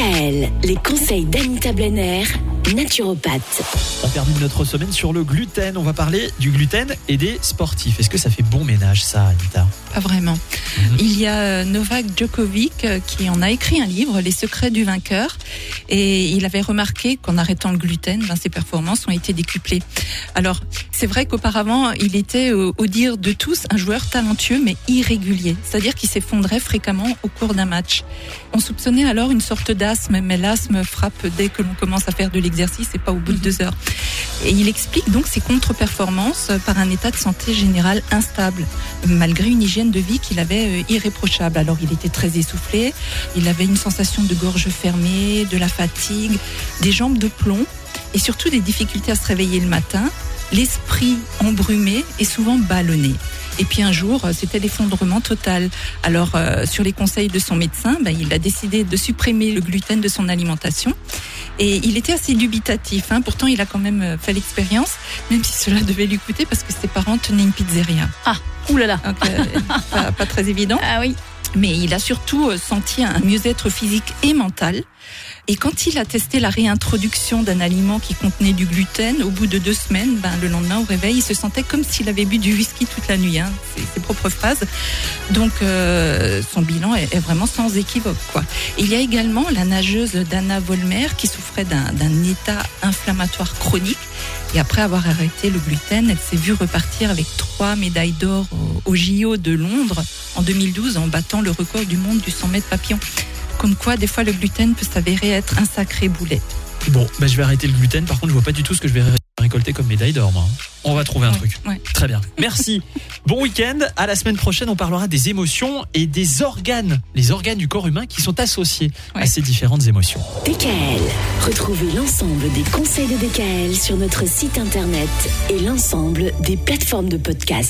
Les conseils d'Anita Blenner, naturopathe. On termine notre semaine sur le gluten. On va parler du gluten et des sportifs. Est-ce que ça fait bon ménage, ça, Anita? Pas vraiment. Mhm. Il y a euh, Novak Djokovic euh, qui en a écrit un livre, Les secrets du vainqueur. Et il avait remarqué qu'en arrêtant le gluten, ben, ses performances ont été décuplées. Alors, c'est vrai qu'auparavant, il était, au, au dire de tous, un joueur talentueux mais irrégulier. C'est-à-dire qu'il s'effondrait fréquemment au cours d'un match. On soupçonnait alors une sorte d'asthme, mais l'asthme frappe dès que l'on commence à faire de l'exercice et pas au bout de deux heures. Et il explique donc ses contre-performances par un état de santé général instable, malgré une hygiène de vie qu'il avait euh, irréprochable. Alors il était très essoufflé, il avait une sensation de gorge fermée, de la fatigue, des jambes de plomb et surtout des difficultés à se réveiller le matin, l'esprit embrumé et souvent ballonné. Et puis un jour, euh, c'était l'effondrement total. Alors, euh, sur les conseils de son médecin, ben, il a décidé de supprimer le gluten de son alimentation. Et il était assez dubitatif. Hein. Pourtant, il a quand même euh, fait l'expérience, même si cela devait lui coûter parce que ses parents tenaient une pizzeria. Ah, oulala. Donc, euh, pas, pas très évident. Ah oui. Mais il a surtout euh, senti un mieux-être physique et mental. Et quand il a testé la réintroduction d'un aliment qui contenait du gluten, au bout de deux semaines, ben, le lendemain au réveil, il se sentait comme s'il avait bu du whisky toute la nuit. Hein. C'est ses propres phrases. Donc euh, son bilan est, vraiment sans équivoque. Quoi. Il y a également la nageuse Dana Volmer qui souffrait d'un état inflammatoire chronique. Et après avoir arrêté le gluten, elle s'est vue repartir avec trois médailles d'or au, JO de Londres en 2012 en battant le record du monde du 100 mètres papillon. Comme quoi, des fois, le gluten peut s'avérer être un sacré boulet. Bon, bah, je vais arrêter le gluten. Par contre, je vois pas du tout ce que je vais récolter comme médaille d'or, moi. On va trouver un Ouais, truc. ouais. Très bien. Merci. bon week-end. À la semaine prochaine, on parlera des émotions et des organes, les organes du corps humain qui sont associés à ces différentes émotions. DKL, retrouvez l'ensemble des conseils de DKL sur notre site internet et l'ensemble des plateformes de podcast.